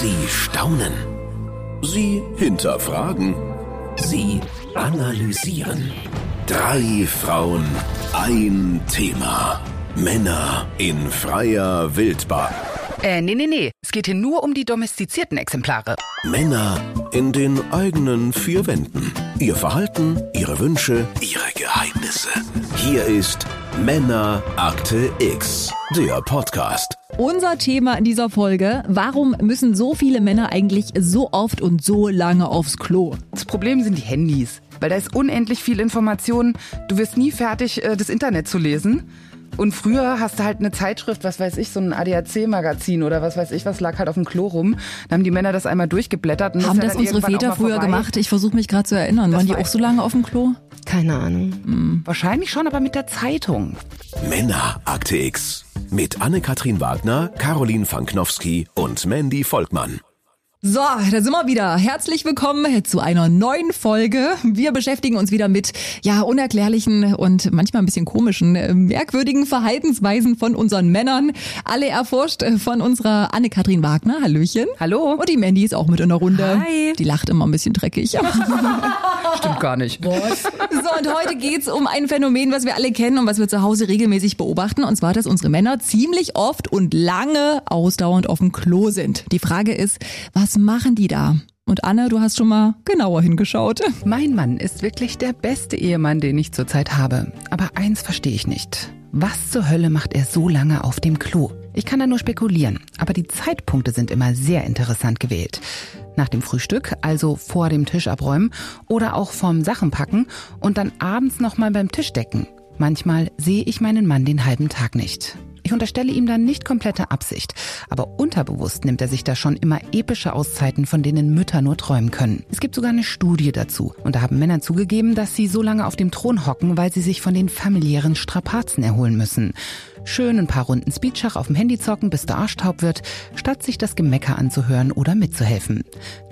Sie staunen. Sie hinterfragen. Sie analysieren. Drei Frauen, ein Thema. Männer in freier Wildbahn. Äh, nee, nee, nee. Es geht hier nur um die domestizierten Exemplare. Männer in den eigenen vier Wänden. Ihr Verhalten, ihre Wünsche, ihre Geheimnisse. Hier ist Männer Akte X, der Podcast. Unser Thema in dieser Folge, warum müssen so viele Männer eigentlich so oft und so lange aufs Klo? Das Problem sind die Handys. Weil da ist unendlich viel Information. Du wirst nie fertig, äh, das Internet zu lesen. Und früher hast du halt eine Zeitschrift, was weiß ich, so ein ADAC-Magazin oder was weiß ich, was lag halt auf dem Klo rum. Dann haben die Männer das einmal durchgeblättert. Und Haben das dann unsere Väter früher vorbei. gemacht? Ich versuche mich gerade zu erinnern. Das Waren die auch so lange auf dem Klo? Keine Ahnung. Wahrscheinlich schon, aber mit der Zeitung. Männer Akte X. Mit Anne-Kathrin Wagner, Caroline Fanknowski und Mandy Volkmann. So, da sind wir wieder. Herzlich willkommen zu einer neuen Folge. Wir beschäftigen uns wieder mit ja unerklärlichen und manchmal ein bisschen komischen, äh, merkwürdigen Verhaltensweisen von unseren Männern. Alle erforscht äh, von unserer Anne-Kathrin Wagner. Hallöchen. Hallo? Und die Mandy ist auch mit in der Runde. Hi. Die lacht immer ein bisschen dreckig. Stimmt gar nicht. So, und heute geht's um ein Phänomen, was wir alle kennen und was wir zu Hause regelmäßig beobachten. Und zwar, dass unsere Männer ziemlich oft und lange ausdauernd auf dem Klo sind. Die Frage ist, was machen die da? Und Anne, du hast schon mal genauer hingeschaut. Mein Mann ist wirklich der beste Ehemann, den ich zurzeit habe. Aber eins verstehe ich nicht. Was zur Hölle macht er so lange auf dem Klo? Ich kann da nur spekulieren, aber die Zeitpunkte sind immer sehr interessant gewählt. Nach dem Frühstück, also vor dem Tisch abräumen oder auch vorm Sachenpacken und dann abends nochmal beim Tisch decken. Manchmal sehe ich meinen Mann den halben Tag nicht. Ich unterstelle ihm dann nicht komplette Absicht, aber unterbewusst nimmt er sich da schon immer epische Auszeiten, von denen Mütter nur träumen können. Es gibt sogar eine Studie dazu und da haben Männer zugegeben, dass sie so lange auf dem Thron hocken, weil sie sich von den familiären Strapazen erholen müssen. Schön ein paar Runden Speedschach auf dem Handy zocken, bis der Arsch taub wird, statt sich das Gemecker anzuhören oder mitzuhelfen.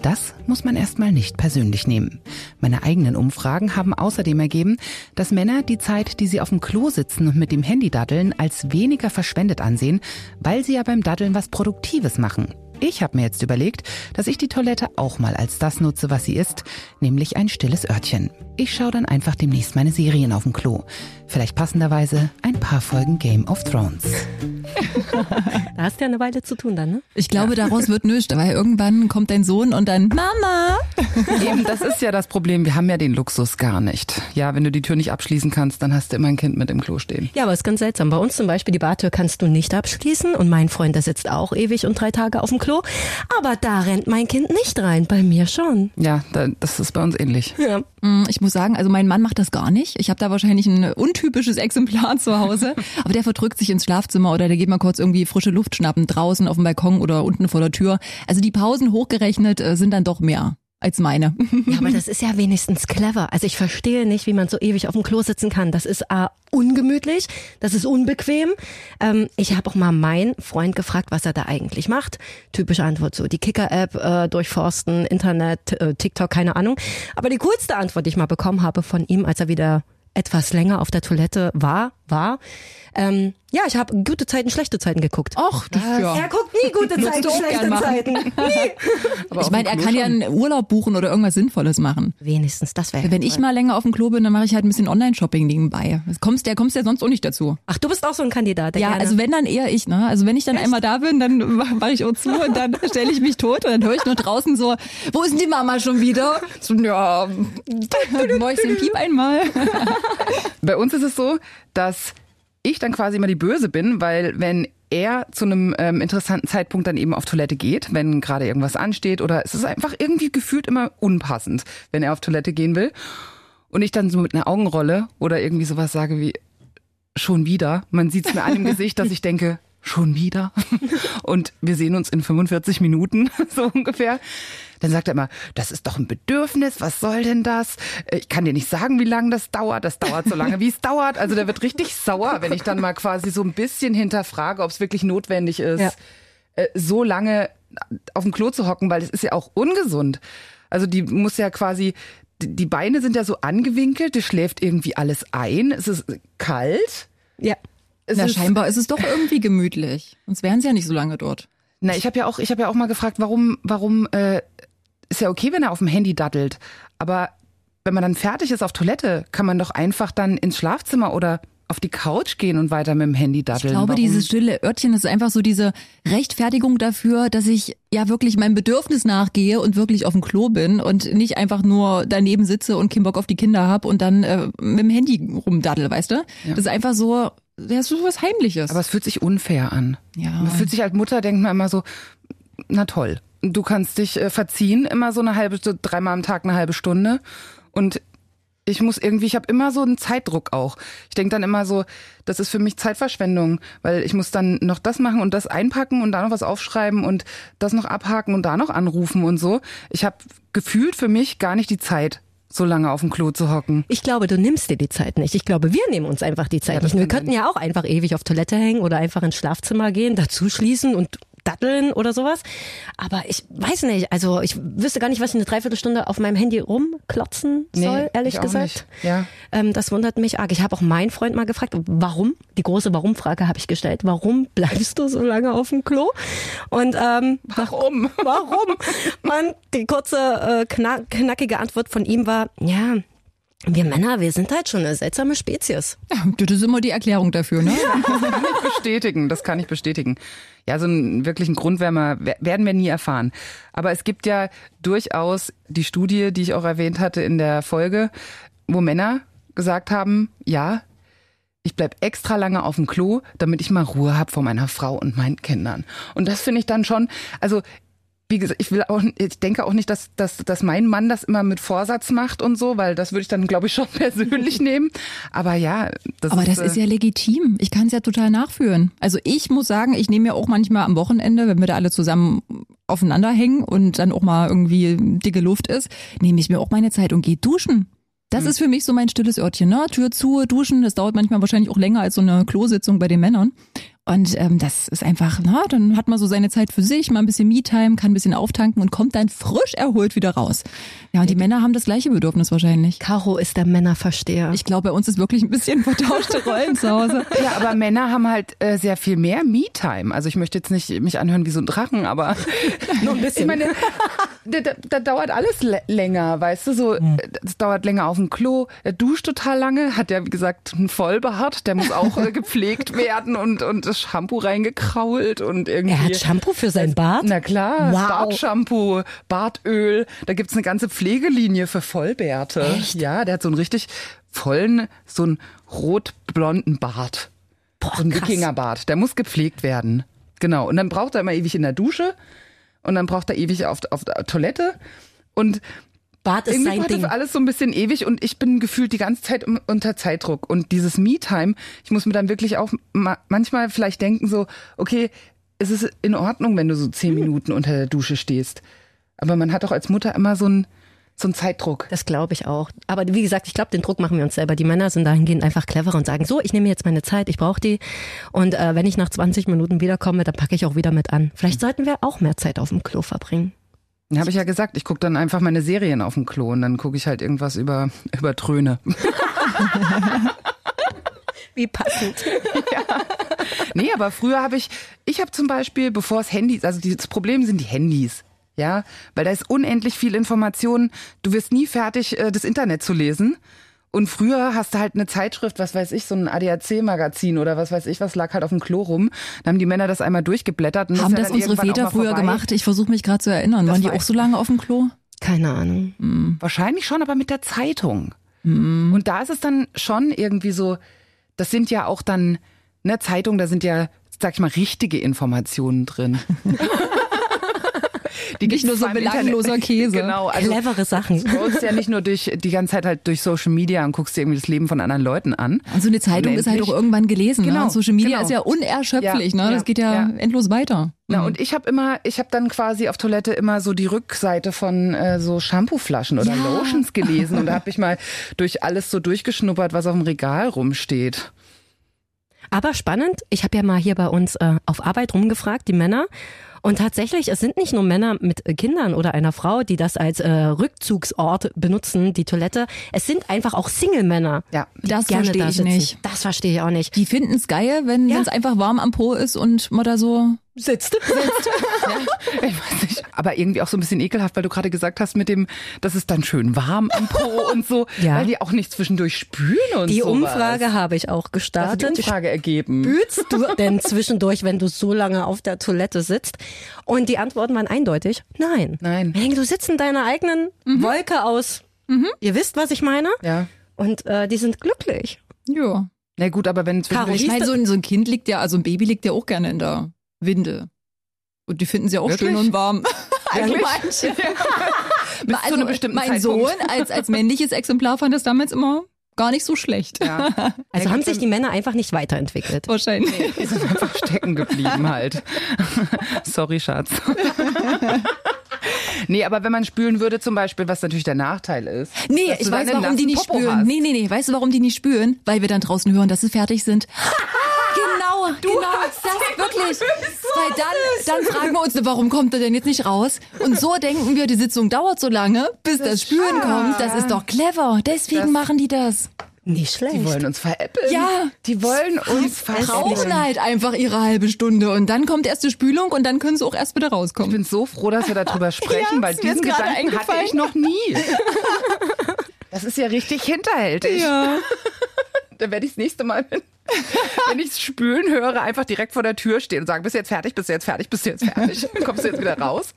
Das muss man erstmal nicht persönlich nehmen. Meine eigenen Umfragen haben außerdem ergeben, dass Männer die Zeit, die sie auf dem Klo sitzen und mit dem Handy daddeln, als weniger verschwendet ansehen, weil sie ja beim Daddeln was Produktives machen. Ich habe mir jetzt überlegt, dass ich die Toilette auch mal als das nutze, was sie ist, nämlich ein stilles Örtchen. Ich schaue dann einfach demnächst meine Serien auf dem Klo. Vielleicht passenderweise ein paar Folgen Game of Thrones. Da hast du ja eine Weile zu tun dann, ne? Ich glaube, daraus wird nichts, weil irgendwann kommt dein Sohn und dann Mama. Eben, das ist ja das Problem. Wir haben ja den Luxus gar nicht. Ja, wenn du die Tür nicht abschließen kannst, dann hast du immer ein Kind mit im Klo stehen. Ja, aber ist ganz seltsam. Bei uns zum Beispiel, die Bartür kannst du nicht abschließen und mein Freund, der sitzt auch ewig und drei Tage auf dem Klo. Aber da rennt mein Kind nicht rein, bei mir schon. Ja, da, das ist bei uns ähnlich. Ja. Mm, Ich muss sagen, also mein Mann macht das gar nicht. Ich habe da wahrscheinlich ein untypisches Exemplar zu Hause. Aber der verdrückt sich ins Schlafzimmer oder der geht mal kurz irgendwie frische Luft schnappen draußen auf dem Balkon oder unten vor der Tür. Also die Pausen hochgerechnet äh, sind dann doch mehr als meine. Ja, aber das ist ja wenigstens clever. Also ich verstehe nicht, wie man so ewig auf dem Klo sitzen kann. Das ist äh, ungemütlich, das ist unbequem. Ähm, ich habe auch mal meinen Freund gefragt, was er da eigentlich macht. Typische Antwort so, die Kicker-App äh, durchforsten, Internet, äh, TikTok, keine Ahnung. Aber die coolste Antwort, die ich mal bekommen habe von ihm, als er wieder etwas länger auf der Toilette war, war, ähm, ja, ich habe gute Zeiten, schlechte Zeiten geguckt. Och, das ja. Er guckt nie gute Zeiten, schlechte. Zeiten. Nie. Aber Ich meine, er kann ja schon. einen Urlaub buchen oder irgendwas Sinnvolles machen. Wenigstens, das wäre Wenn ich mal länger auf dem Klo bin, dann mache ich halt ein bisschen Online-Shopping nebenbei. Das kommst, der kommst ja sonst auch nicht dazu. Ach, du bist auch so ein Kandidat, der Ja, gerne also wenn dann eher ich, ne? Also wenn ich dann einmal da bin, dann mache ich auch zu und dann stelle ich mich tot und dann höre ich nur draußen so, wo ist denn die Mama schon wieder? So, ja, Mäuschen piep einmal. Bei uns ist es so, dass ich dann quasi immer die Böse bin, weil wenn er zu einem ähm, interessanten Zeitpunkt dann eben auf Toilette geht, wenn gerade irgendwas ansteht oder es ist einfach irgendwie gefühlt immer unpassend, wenn er auf Toilette gehen will und ich dann so mit einer Augenrolle oder irgendwie sowas sage wie schon wieder. Man sieht es mir an im Gesicht, dass ich denke, schon wieder. Und wir sehen uns in 45 Minuten, so ungefähr. Dann sagt er immer, das ist doch ein Bedürfnis, was soll denn das? Äh, Ich kann dir nicht sagen, wie lange das dauert. Das dauert so lange, wie es dauert. Also der wird richtig sauer, wenn ich dann mal quasi so ein bisschen hinterfrage, ob es wirklich notwendig ist, Ja. äh, so lange auf dem Klo zu hocken, weil es ist ja auch ungesund. Also die muss ja quasi, die die Beine sind ja so angewinkelt, die schläft irgendwie alles ein, es ist kalt. Ja. Es Na, ist, scheinbar ist es doch irgendwie gemütlich. Sonst wären sie ja nicht so lange dort. Na, ich habe ja auch, ich habe ja auch mal gefragt, warum, warum äh, ist ja okay, wenn er auf dem Handy daddelt, aber wenn man dann fertig ist auf Toilette, kann man doch einfach dann ins Schlafzimmer oder auf die Couch gehen und weiter mit dem Handy daddeln. Ich glaube, Warum? dieses stille Örtchen ist einfach so diese Rechtfertigung dafür, dass ich ja wirklich meinem Bedürfnis nachgehe und wirklich auf dem Klo bin und nicht einfach nur daneben sitze und keinen Bock auf die Kinder hab und dann äh, mit dem Handy rumdaddel, weißt du? Das ist einfach so, das ist so was Heimliches. Aber es fühlt sich unfair an. Ja. Man fühlt sich als Mutter, denkt man immer so, na toll. Du kannst dich äh, verziehen, immer so eine halbe, so dreimal am Tag eine halbe Stunde. Und ich muss irgendwie, ich habe immer so einen Zeitdruck auch. Ich denke dann immer so, das ist für mich Zeitverschwendung, weil ich muss dann noch das machen und das einpacken und da noch was aufschreiben und das noch abhaken und da noch anrufen und so. Ich habe gefühlt für mich gar nicht die Zeit, so lange auf dem Klo zu hocken. Ich glaube, du nimmst dir die Zeit nicht. Ich glaube, wir nehmen uns einfach die Zeit Ja, nicht. Wir könnten ja auch einfach ewig auf Toilette hängen oder einfach ins Schlafzimmer gehen, dazu schließen und datteln oder sowas. Aber ich weiß nicht, also ich wüsste gar nicht, was ich eine Dreiviertelstunde auf meinem Handy rumklotzen Nee, soll, ehrlich ich auch gesagt. Ja. Ähm, das wundert mich arg. Ich habe auch meinen Freund mal gefragt, warum? Die große Warum-Frage habe ich gestellt. Warum bleibst du so lange auf dem Klo? Und ähm, Warum? warum? Man, die kurze, äh, knack, knackige Antwort von ihm war, ja, wir Männer, wir sind halt schon eine seltsame Spezies. ja, das ist immer die Erklärung dafür, ne? kann ich bestätigen, das kann ich bestätigen. Ja, so einen wirklichen Grundwärmer wer- werden wir nie erfahren. Aber es gibt ja durchaus die Studie, die ich auch erwähnt hatte in der Folge, wo Männer gesagt haben, ja, ich bleib extra lange auf dem Klo, damit ich mal Ruhe hab vor meiner Frau und meinen Kindern. Und das finde ich dann schon, also wie gesagt, ich will auch, ich denke auch nicht, dass, dass, dass mein Mann das immer mit Vorsatz macht und so, weil das würde ich dann, glaube ich, schon persönlich nehmen. Aber ja, das Aber ist, das ist äh, ja legitim. Ich kann es ja total nachführen. Also ich muss sagen, ich nehme ja auch manchmal am Wochenende, wenn wir da alle zusammen aufeinander hängen und dann auch mal irgendwie dicke Luft ist, nehme ich mir auch meine Zeit und gehe duschen. Das ist für mich so mein stilles Örtchen, ne? Tür zu, duschen, das dauert manchmal wahrscheinlich auch länger als so eine Klositzung bei den Männern. Und ähm, das ist einfach, na, dann hat man so seine Zeit für sich, mal ein bisschen Me-Time, kann ein bisschen auftanken und kommt dann frisch erholt wieder raus. Ja, und die Männer haben das gleiche Bedürfnis wahrscheinlich. Caro ist der Männerversteher. Ich glaube, bei uns ist wirklich ein bisschen vertauschte Rollen zu Hause. Ja, aber Männer haben halt äh, sehr viel mehr Me-Time. Also ich möchte jetzt nicht mich anhören wie so ein Drachen, aber Nur ein bisschen. ich meine, da, da, da dauert alles lä- länger, weißt du, so es dauert länger auf dem Klo, er duscht total lange, hat ja wie gesagt einen Vollbart, der muss auch äh, gepflegt werden und und das Shampoo reingekrault und irgendwie er hat Shampoo für sein Bart? na klar, Wow. Bartshampoo, Bartöl, da gibt's eine ganze Pflegelinie für Vollbärte. Echt? Ja, der hat so einen richtig vollen, so einen rot-blonden Bart. Boah, so ein. Wikingerbart. Der muss gepflegt werden. Genau. Und dann braucht er immer ewig in der Dusche und dann braucht er ewig auf, auf der Toilette und Bart ist irgendwie sein Ding. das alles so ein bisschen ewig und ich bin gefühlt die ganze Zeit unter Zeitdruck. Und dieses Me-Time, ich muss mir dann wirklich auch ma manchmal vielleicht denken so, okay, es ist in Ordnung, wenn du so Hm. zehn Minuten unter der Dusche stehst. Aber man hat doch als Mutter immer so einen einen Zeitdruck. Das glaube ich auch. Aber wie gesagt, ich glaube, den Druck machen wir uns selber. Die Männer sind dahingehend einfach cleverer und sagen, so, ich nehme jetzt meine Zeit, ich brauche die. Und äh, wenn ich nach 20 Minuten wiederkomme, dann packe ich auch wieder mit an. Vielleicht sollten wir auch mehr Zeit auf dem Klo verbringen. Habe ich ja gesagt, ich gucke dann einfach meine Serien auf dem Klo und dann gucke ich halt irgendwas über, über Tröne. Wie passend. Nee, aber früher habe ich, ich habe zum Beispiel, bevor es Handys, also das Problem sind die Handys. Ja, weil da ist unendlich viel Information. Du wirst nie fertig, äh, das Internet zu lesen. Und früher hast du halt eine Zeitschrift, was weiß ich, so ein ADAC-Magazin oder was weiß ich, was lag halt auf dem Klo rum. Dann haben die Männer das einmal durchgeblättert. Und Haben das dann unsere Väter früher vorbei. gemacht? Ich versuche mich gerade zu erinnern. Das Waren die auch so lange auf dem Klo? Keine Ahnung. Wahrscheinlich schon, aber mit der Zeitung. Und da ist es dann schon irgendwie so, das sind ja auch dann, ne, Zeitung, da sind ja, sag ich mal, richtige Informationen drin. Die Nicht nur so Internet- belangloser Käse. Genau, also Clevere Sachen. scrollst ja nicht nur durch die ganze Zeit halt durch Social Media und guckst dir irgendwie das Leben von anderen Leuten an. Und so eine Zeitung ist halt auch irgendwann gelesen. ne? Genau, Und Social Media genau. ist ja unerschöpflich. Ja, ne? Das ja, geht ja, ja. endlos weiter. Na, und ich habe immer, ich habe dann quasi auf Toilette immer so die Rückseite von äh, so Shampooflaschen oder Ja. Lotions gelesen und da habe ich mal durch alles so durchgeschnuppert, was auf dem Regal rumsteht. Aber spannend, ich habe ja mal hier bei uns äh, auf Arbeit rumgefragt, die Männer. Und tatsächlich, es sind nicht nur Männer mit äh, Kindern oder einer Frau, die das als äh, Rückzugsort benutzen, die Toilette. Es sind einfach auch Single-Männer. Ja. die Das gerne verstehe da ich sitzen. nicht. Das verstehe ich auch nicht. Die finden es geil, wenn Ja. es einfach warm am Po ist und man da so Sitzt. Ich weiß nicht. Aber irgendwie auch so ein bisschen ekelhaft, weil du gerade gesagt hast mit dem, das ist dann schön warm am Po und so, Ja. weil die auch nicht zwischendurch spülen und Die sowas. Umfrage habe ich auch Das hat die gestartet. Umfrage ergeben. Spülst du denn zwischendurch, wenn du so lange auf der Toilette sitzt? Und die Antworten waren eindeutig, nein. Nein. Henning, du sitzt in deiner eigenen Wolke aus. Ihr wisst, was ich meine? Ja. Und äh, die sind glücklich. Ja. Na gut, aber wenn Caro, zwischendurch Ich meine, so, ein- so ein Kind liegt ja, also ein Baby liegt ja auch gerne in der Winde. Und die finden sie auch Wirklich? schön und warm. Also manche. Einem bestimmten mein Sohn Zeitpunkt. als, als männliches Exemplar fand das damals immer gar nicht so schlecht. Ja. Also Ja, haben sich die Männer einfach nicht weiterentwickelt. Wahrscheinlich. Die sind einfach stecken geblieben halt. Sorry, Schatz. Nee, aber wenn man spülen würde zum Beispiel, was natürlich der Nachteil ist. Nee, ich weiß, warum die nicht Popo spüren. hast. Nee, nee, nee. Weißt du, warum die nicht spüren? Weil wir dann draußen hören, dass sie fertig sind. Genau, genau. Das wirklich. Weil dann, dann fragen wir uns, warum kommt er denn jetzt nicht raus? Und so denken wir, die Sitzung dauert so lange, bis das, Spüren kommt. Das ist doch clever. Deswegen Das- machen die das. Nicht schlecht. Die wollen uns veräppeln. Ja. Die wollen uns Brauchen veräppeln. halt einfach ihre halbe Stunde und dann kommt erst die Spülung und dann können sie auch erst wieder Ich rauskommen. bin so froh, dass wir darüber sprechen, Ja, weil diesen Gedanken hatte ich noch nie. Das ist ja richtig hinterhältig. Ja. Da werde ich das nächste Mal, wenn, wenn ich spülen höre, einfach direkt vor der Tür stehen und sagen, bist du jetzt fertig, bist du jetzt fertig, bist du jetzt fertig. Kommst du jetzt wieder raus.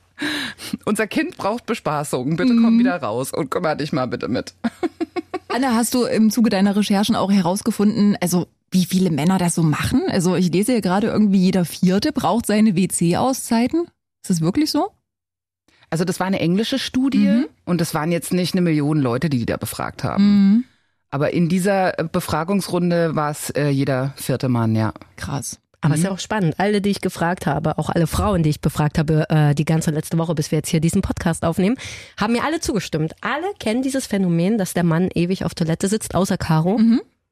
Unser Kind braucht Bespaßung. Bitte Mhm. komm wieder raus und kümmere dich mal bitte mit. Anna, hast du im Zuge deiner Recherchen auch herausgefunden, also wie viele Männer das so machen? Also ich lese ja gerade irgendwie jeder Vierte braucht seine WC-Auszeiten. Ist das wirklich so? Also das war eine englische Studie Mhm. und das waren jetzt nicht eine Million Leute, die die da befragt haben. Aber in dieser äh, Befragungsrunde war es äh, jeder vierte Mann, ja. Krass. Aber es ist ja auch spannend. Alle, die ich gefragt habe, auch alle Frauen, die ich befragt habe, äh, die ganze letzte Woche, bis wir jetzt hier diesen Podcast aufnehmen, haben mir alle zugestimmt. Alle kennen dieses Phänomen, dass der Mann ewig auf Toilette sitzt, außer Caro.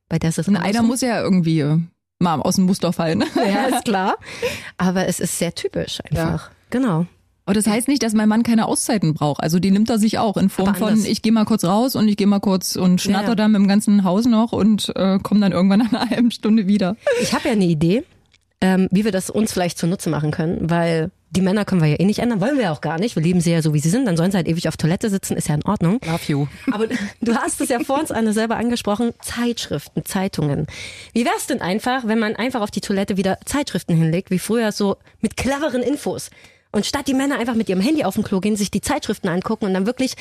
Bei der ist es Und einer muss ja irgendwie äh, mal aus dem Muster fallen. Ja, ist klar. Aber es ist sehr typisch einfach. Genau. Aber das heißt nicht, dass mein Mann keine Auszeiten braucht. Also die nimmt er sich auch in Form von, ich gehe mal kurz raus und ich gehe mal kurz und schnatter Ja. dann mit dem ganzen Haus noch und äh, komme dann irgendwann nach einer halben Stunde wieder. Ich habe ja eine Idee, ähm, wie wir das uns vielleicht zunutze machen können, weil die Männer können wir ja eh nicht ändern, wollen wir ja auch gar nicht. Wir lieben sie ja so, wie sie sind. Dann sollen sie halt ewig auf Toilette sitzen, ist ja in Ordnung. Love you. Aber du hast es ja vor uns Anne selber angesprochen, Zeitschriften, Zeitungen. Wie wär's denn einfach, wenn man einfach auf die Toilette wieder Zeitschriften hinlegt, wie früher so mit cleveren Infos? Und statt die Männer einfach mit ihrem Handy auf dem Klo gehen, sich die Zeitschriften angucken und dann wirklich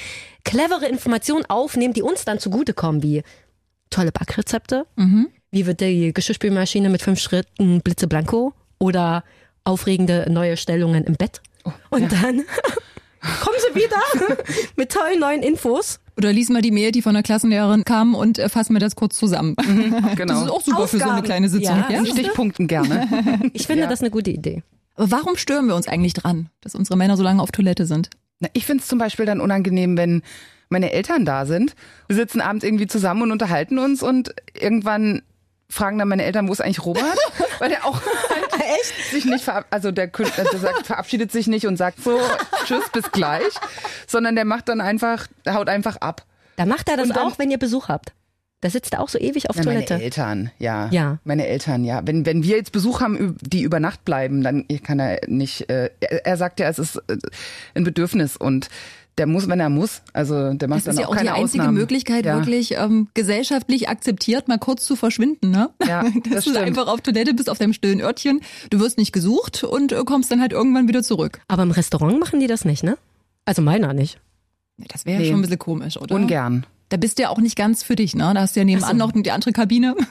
clevere Informationen aufnehmen, die uns dann zugutekommen, wie tolle Backrezepte, wie wird die Geschirrspülmaschine mit fünf Schritten blitzeblanko oder aufregende neue Stellungen im Bett. Und dann kommen sie wieder mit tollen neuen Infos. Oder lies mal die Mail, die von der Klassenlehrerin kam und äh, fass mir das kurz zusammen. Genau. Das ist auch super für so eine Aufgaben. kleine Sitzung. Ja, Ja? Stichpunkten gerne. Ich finde Ja. das eine gute Idee. Aber warum stören wir uns eigentlich dran, dass unsere Männer so lange auf Toilette sind? Na, ich finde es zum Beispiel dann unangenehm, wenn meine Eltern da sind. Wir sitzen abends irgendwie zusammen und unterhalten uns und irgendwann fragen dann meine Eltern, wo ist eigentlich Robert? Weil der auch halt sich nicht verab also der, der sagt, verabschiedet sich nicht und sagt so, tschüss, bis gleich, sondern der macht dann einfach, der haut einfach ab. Da macht er das dann- auch, wenn ihr Besuch habt. Da sitzt er auch so ewig auf Na, meine Toilette. Eltern, ja. Ja. Meine Eltern, ja. Wenn, wenn wir jetzt Besuch haben, die über Nacht bleiben, dann kann er nicht, äh, er, er sagt ja, es ist äh, ein Bedürfnis und der muss, wenn er muss. Also der macht Das dann ist ja auch keine die einzige Ausnahmen. Möglichkeit, ja. wirklich ähm, gesellschaftlich akzeptiert, mal kurz zu verschwinden. Ne? Ja, Dass das du stimmt. einfach auf Toilette bist, auf deinem stillen Örtchen. Du wirst nicht gesucht und äh, kommst dann halt irgendwann wieder zurück. Aber im Restaurant machen die das nicht, ne? Also meiner nicht. Ja, Das wäre ja Nee. schon ein bisschen komisch, oder? Ungern. Da bist du ja auch nicht ganz für dich, ne? Da hast du ja nebenan noch die andere Kabine.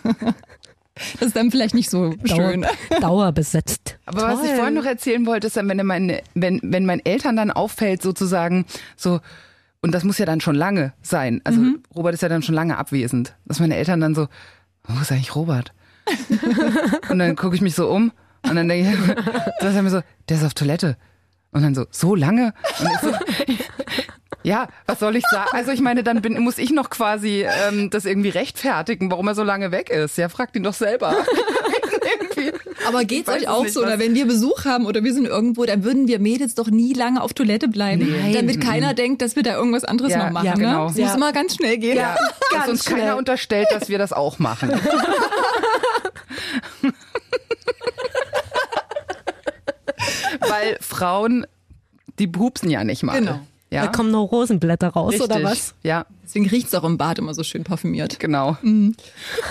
Das ist dann vielleicht nicht so schön. Dauer, dauerbesetzt. Aber was ich vorhin noch erzählen wollte, ist dann, wenn, meine, wenn, wenn meinen Eltern dann auffällt, sozusagen, so, und das muss ja dann schon lange sein. Also Robert ist ja dann schon lange abwesend. Dass meine Eltern dann so, wo ist eigentlich Robert? und dann gucke ich mich so um und dann denke ich, das ist mir so, der ist auf Toilette. Und dann so, so lange? Und ich so, ja, was soll ich sagen? Also ich meine, dann bin, muss ich noch quasi ähm, das irgendwie rechtfertigen, warum er so lange weg ist. Ja, fragt ihn doch selber. Aber geht's euch auch so? Oder wenn wir Besuch haben oder wir sind irgendwo, dann würden wir Mädels doch nie lange auf Toilette bleiben. Nein. Damit keiner denkt, dass wir da irgendwas anderes Ja, noch machen. ja, genau. Ne? Es Ja. muss immer ganz schnell gehen. Ja, dass ganz uns keiner schnell. unterstellt, dass wir das auch machen. weil Frauen, die pupsen ja nicht mal. Genau. Ja, Da kommen noch Rosenblätter raus, richtig. oder was? Ja, Deswegen riecht's auch im Bad immer so schön parfümiert. genau. Und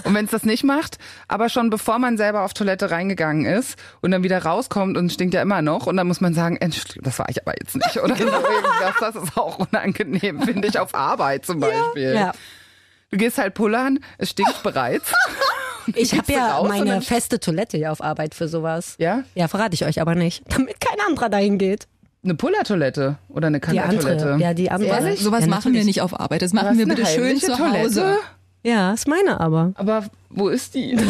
wenn es das nicht macht, aber schon bevor man selber auf Toilette reingegangen ist und dann wieder rauskommt und stinkt ja immer noch und dann muss man sagen, Entschuldigung, das war ich aber jetzt nicht. Oder so irgendwas, das ist auch unangenehm, finde ich, auf Arbeit zum Beispiel. Ja. Du gehst halt pullern, es stinkt bereits. Ich habe ja meine feste Toilette hier auf Arbeit für sowas. Ja? Ja, verrate ich euch aber nicht, damit kein anderer dahin geht. Eine Pullertoilette oder eine andere. Ja, die andere. Ehrlich? Sowas ja, machen wir nicht auf Arbeit. Das machen wir bitte schön zu Hause. Toilette? Ja, ist meine aber. Aber wo ist die?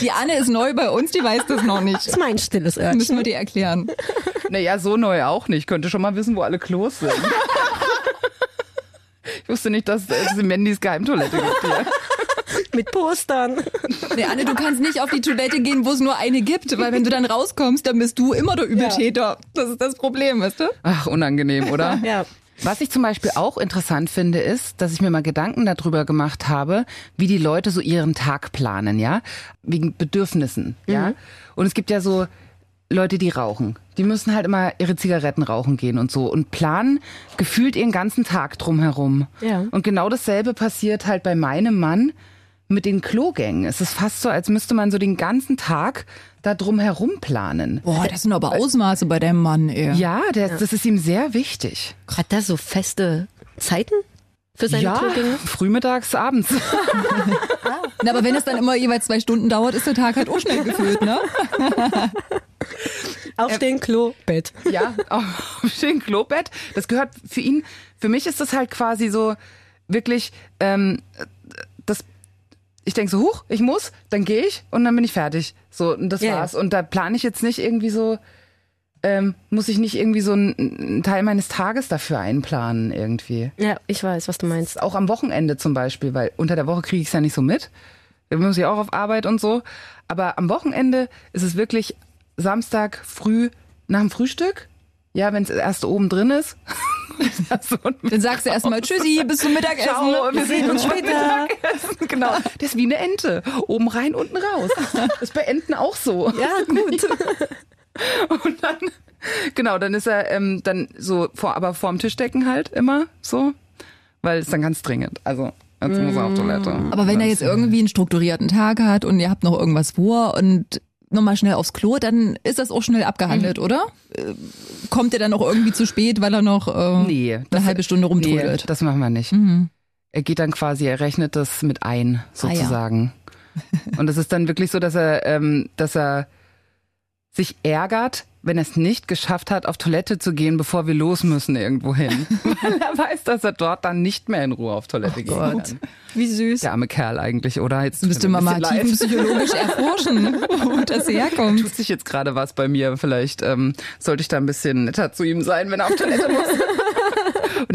Die Anne ist neu bei uns, die weiß das noch nicht. ist mein stilles Örtchen. Müssen wir dir erklären. naja, so neu auch nicht. Könnte schon mal wissen, wo alle Klos sind. ich wusste nicht, dass es Mandys Geheimtoilette gibt hier. Mit Postern. Nee, Anne, du kannst nicht auf die Toilette gehen, wo es nur eine gibt, weil wenn du dann rauskommst, dann bist du immer der Übeltäter. Das ist das Problem, weißt du? Ach, unangenehm, oder? Ja. Was ich zum Beispiel auch interessant finde, ist, dass ich mir mal Gedanken darüber gemacht habe, wie die Leute so ihren Tag planen, ja, wegen Bedürfnissen, ja. Und es gibt ja so Leute, die rauchen. Die müssen halt immer ihre Zigaretten rauchen gehen und so und planen gefühlt ihren ganzen Tag drumherum. Ja. Und genau dasselbe passiert halt bei meinem Mann mit den Klogängen. Es ist fast so, als müsste man so den ganzen Tag da drumherum planen. Boah, das sind aber Ausmaße bei deinem Mann, ey. Ja, der, das ist ihm sehr wichtig. Hat der so feste Zeiten für seine ja, Klogänge? frühmittags, abends. Na, aber wenn es dann immer jeweils zwei Stunden dauert, ist der Tag halt auch schnell gefüllt, ne? Aufstehen, Klo, Bett. ja, auf dem Klobett. Das gehört für ihn, für mich ist das halt quasi so wirklich, ähm, ich denke so, huch, ich muss, dann gehe ich und dann bin ich fertig. So, und das ja. war's. Und da plane ich jetzt nicht irgendwie so, ähm, muss ich nicht irgendwie so einen, einen Teil meines Tages dafür einplanen irgendwie. Ja, ich weiß, was du meinst. Auch am Wochenende zum Beispiel, weil unter der Woche kriege ich es ja nicht so mit. Da muss ich auch auf Arbeit und so. Aber am Wochenende ist es wirklich Samstag früh nach dem Frühstück. Ja, wenn es erst oben drin ist. Dann sagst du erstmal Tschüssi, bis zum Mittagessen. Ciao, wir sehen uns später. Genau. Das ist wie eine Ente. Oben rein, unten raus. Das ist bei Enten auch so. Ja, gut. Und dann, genau, dann ist er ähm, dann so vor, aber vorm Tisch decken halt immer so. Weil es dann ganz dringend. Also, jetzt muss er auf Toilette. Aber wenn er jetzt irgendwie einen strukturierten Tag hat und ihr habt noch irgendwas vor und nochmal schnell aufs Klo, dann ist das auch schnell abgehandelt, oder? Äh, Kommt er dann auch irgendwie zu spät, weil er noch äh, Nee, eine halbe Stunde rumtrödelt? Nee, das machen wir nicht. Er geht dann quasi, er rechnet das mit ein, Ah, ja. sozusagen. Und es ist dann wirklich so, dass er, ähm, dass er sich ärgert, wenn er es nicht geschafft hat, auf Toilette zu gehen, bevor wir los müssen irgendwo hin. Weil er weiß, dass er dort dann nicht mehr in Ruhe auf Toilette gehen kann. Wie süß. Der arme Kerl eigentlich, oder? Jetzt müsste man mal tiefenpsychologisch erforschen, wo das herkommt. Tut sich jetzt gerade was bei mir. Vielleicht ähm, sollte ich da ein bisschen netter zu ihm sein, wenn er auf Toilette muss.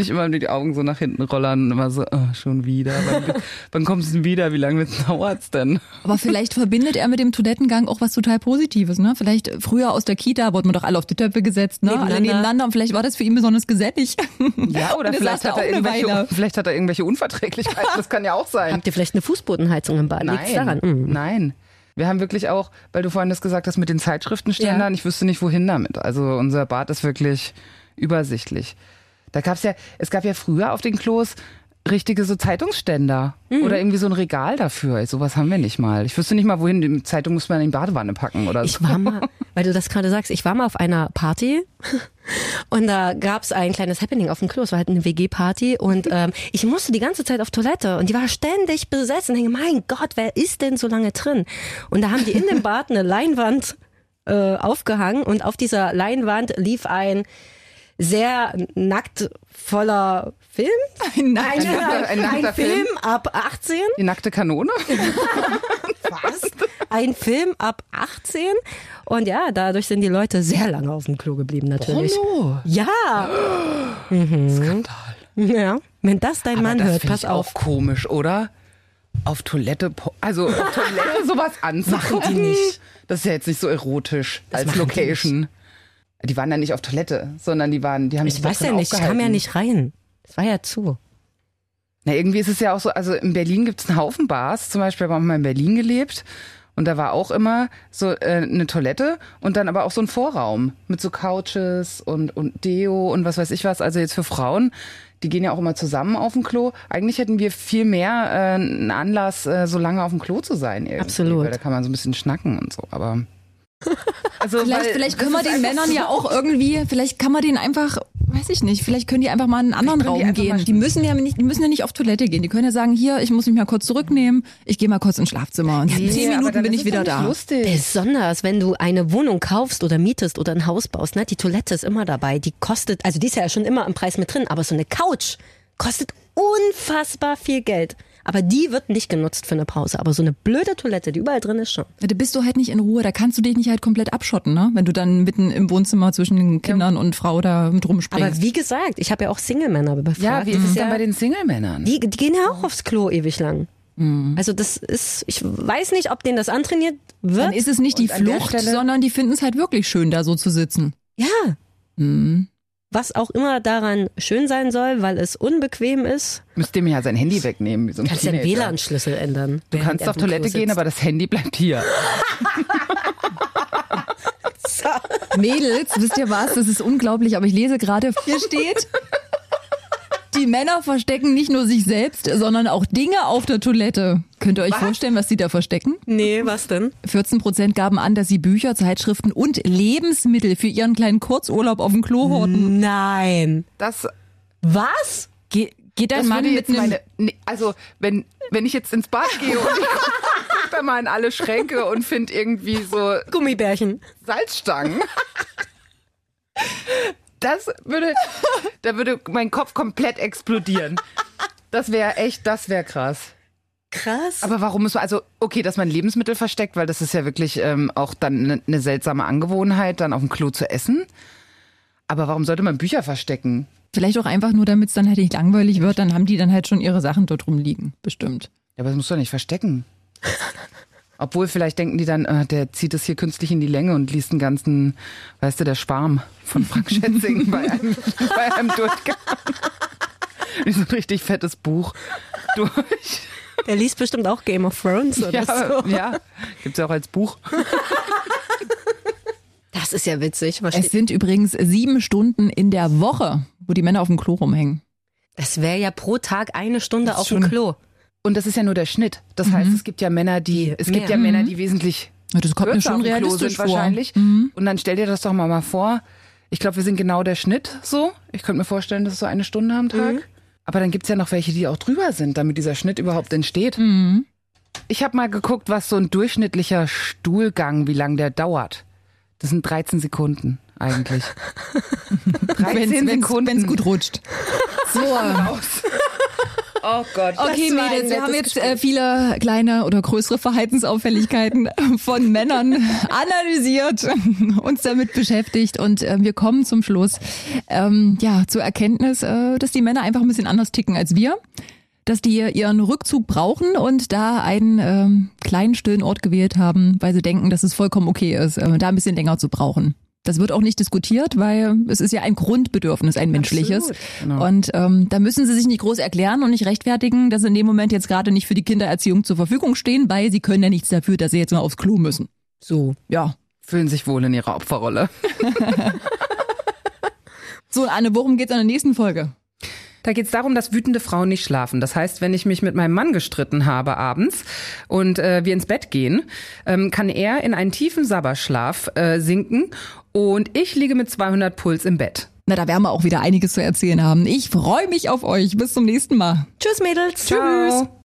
Und ich immer nur die Augen so nach hinten rollern und immer so, oh, schon wieder. Wann, wann kommst du denn wieder? Wie lange dauert's denn? Aber vielleicht verbindet er mit dem Toilettengang auch was total Positives, ne? Vielleicht früher aus der Kita wurden wir doch alle auf die Töpfe gesetzt, ne? Alle Nebeneinander. nebeneinander und vielleicht war das für ihn besonders gesellig. Ja, oder er vielleicht hat, er irgendwelche, vielleicht hat er irgendwelche Unverträglichkeiten. Das kann ja auch sein. Habt ihr vielleicht eine Fußbodenheizung im Bad? Liegt's daran? Nein, Mhm. nein. Wir haben wirklich auch, weil du vorhin das gesagt hast mit den Zeitschriftenständern, ich wüsste nicht, wohin damit. Also unser Bad ist wirklich übersichtlich. Da gab's ja, es gab ja früher auf den Klos richtige so Zeitungsständer Mhm. oder irgendwie so ein Regal dafür. Sowas haben wir nicht mal. Ich wüsste nicht mal, wohin. Die Zeitung muss man in die Badewanne packen oder so. Ich war mal, weil du das gerade sagst, ich war mal auf einer Party und da gab's ein kleines Happening auf dem Klo. Es war halt eine WG-Party und ähm, ich musste die ganze Zeit auf Toilette und die war ständig besetzt und denke, mein Gott, wer ist denn so lange drin? Und da haben die in dem Bad eine Leinwand äh, aufgehangen und auf dieser Leinwand lief ein sehr nackt voller Film. Ein Ein, nackter- ein nackter Film Film? ab 18. Die nackte Kanone? Was? Ein Film ab 18. Und ja, dadurch sind die Leute sehr lange auf dem Klo geblieben, natürlich. Porno. Ja. Skandal. Ja. Wenn das dein Aber Mann das hört, pass ich auf. auch komisch, oder? Auf Toilette, also auf Toilette sowas anzugucken. Machen die nicht. Das ist ja jetzt nicht so erotisch als machen die Location. Die, waren ja nicht auf Toilette, sondern die waren, die haben Ich weiß ja nicht, ich kam ja nicht rein. Es war ja zu. Na, irgendwie ist es ja auch so, also in Berlin gibt es einen Haufen Bars, zum Beispiel haben wir mal in Berlin gelebt. Und da war auch immer so äh, eine Toilette und dann aber auch so ein Vorraum mit so Couches und, und Deo und was weiß ich was. Also jetzt für Frauen, die gehen ja auch immer zusammen auf dem Klo. Eigentlich hätten wir viel mehr äh, einen Anlass, äh, so lange auf dem Klo zu sein. Irgendwie, Absolut. Weil da kann man so ein bisschen schnacken und so. Aber also, Vielleicht, weil vielleicht können wir den Männern so- ja auch irgendwie, vielleicht kann man denen einfach, weiß ich nicht, vielleicht können die einfach mal in einen anderen die Raum einfach gehen. Die müssen ja nicht, die müssen ja nicht auf Toilette gehen. Die können ja sagen, hier, ich muss mich mal kurz zurücknehmen, ich gehe mal kurz ins Schlafzimmer und in Nee, zehn Minuten bin ich wieder da. Lustig. Besonders, wenn du eine Wohnung kaufst oder mietest oder ein Haus baust, ne? Die Toilette ist immer dabei. Die kostet, also die ist ja schon immer im Preis mit drin, aber so eine Couch kostet unfassbar viel Geld. Aber die wird nicht genutzt für eine Pause. Aber so eine blöde Toilette, die überall drin ist schon. Da bist du halt nicht in Ruhe, da kannst du dich nicht halt komplett abschotten, ne? Wenn du dann mitten im Wohnzimmer zwischen den Kindern und Frau da mit rumspringst. Aber wie gesagt, ich habe ja auch Single-Männer befragt. Ja, wie ist es Das denn bei den Single-Männern? Die, die gehen ja auch aufs Klo ewig lang. Also das ist, ich weiß nicht, ob denen das antrainiert wird. dann ist es nicht die Flucht, Stelle- sondern die finden es halt wirklich schön, da so zu sitzen. ja, Mhm. Was auch immer daran schön sein soll, weil es unbequem ist. Müsst ihr mir ja sein Handy wegnehmen. Wie so ein Kannst ja den. WLAN-Schlüssel ändern. Du kannst auf Toilette gehen, aber das Handy bleibt hier. Mädels, wisst ihr was? Das ist unglaublich, aber ich lese gerade, hier steht, die Männer verstecken nicht nur sich selbst, sondern auch Dinge auf der Toilette. Könnt ihr euch vorstellen, was sie da verstecken? Nee, was denn? 14 Prozent gaben an, dass sie Bücher, Zeitschriften und Lebensmittel für ihren kleinen Kurzurlaub auf dem Klo horten. Nein. Das, Was? Ge geht dein das Mann mit jetzt einem... meine, nee, also wenn, wenn ich jetzt ins Bad gehe und ich guck da mal in alle Schränke und finde irgendwie so Gummibärchen. Salzstangen. Das würde, da würde mein Kopf komplett explodieren. Das wäre echt, das wäre krass. Krass. Aber warum muss man, also okay, dass man Lebensmittel versteckt, weil das ist ja wirklich ähm, auch dann eine ne seltsame Angewohnheit, dann auf dem Klo zu essen. Aber warum sollte man Bücher verstecken? Vielleicht auch einfach nur, damit es dann halt nicht langweilig wird, dann haben die dann halt schon ihre Sachen dort rumliegen. Bestimmt. Ja, aber das musst du doch nicht verstecken. Obwohl, vielleicht denken die dann, äh, der zieht es hier künstlich in die Länge und liest den ganzen, weißt du, der Schwarm von Frank Schätzing bei einem, bei einem Durchgang. Wie so ein richtig fettes Buch durch. Der liest bestimmt auch Game of Thrones oder Ja, so. ja, gibt's ja auch als Buch. Das ist ja witzig. Es Versteht? sind übrigens sieben Stunden in der Woche, wo die Männer auf dem Klo rumhängen. Das wäre ja pro Tag eine Stunde auf dem Klo. Und das ist ja nur der Schnitt. Das heißt, es gibt ja Männer, die, es gibt mehr. ja Männer, die wesentlich Ja, das kommt mir schon realistisch vor. Mhm. wahrscheinlich. Und dann stell dir das doch mal mal vor. Ich glaube, wir sind genau der Schnitt so. Ich könnte mir vorstellen, das ist so eine Stunde am Tag. Mhm. Aber dann gibt's ja noch welche, die auch drüber sind, damit dieser Schnitt überhaupt entsteht. Mhm. Ich habe mal geguckt, was so ein durchschnittlicher Stuhlgang, wie lang der dauert. Das sind 13 Sekunden eigentlich. 13 Sekunden. Wenn es gut rutscht. So. Oh Gott. Okay, Das war ein Mädels, wir haben jetzt äh, viele kleine oder größere Verhaltensauffälligkeiten von Männern analysiert, uns damit beschäftigt und äh, wir kommen zum Schluss ähm, ja zur Erkenntnis, äh, dass die Männer einfach ein bisschen anders ticken als wir, dass die ihren Rückzug brauchen und da einen ähm, kleinen stillen Ort gewählt haben, weil sie denken, dass es vollkommen okay ist, äh, da ein bisschen länger zu brauchen. Das wird auch nicht diskutiert, weil es ist ja ein Grundbedürfnis, ein menschliches. genau. Und ähm, da müssen sie sich nicht groß erklären und nicht rechtfertigen, dass sie in dem Moment jetzt gerade nicht für die Kindererziehung zur Verfügung stehen, weil sie können ja nichts dafür, dass sie jetzt mal aufs Klo müssen. So, ja. Fühlen sich wohl in ihrer Opferrolle. So, Anne, worum geht's in der nächsten Folge? Da geht es darum, dass wütende Frauen nicht schlafen. Das heißt, wenn ich mich mit meinem Mann gestritten habe abends und äh, wir ins Bett gehen, ähm, kann er in einen tiefen Sabberschlaf äh, sinken und ich liege mit 200 Puls im Bett. Na, da werden wir auch wieder einiges zu erzählen haben. Ich freue mich auf euch. Bis zum nächsten Mal. Tschüss, Mädels. Ciao.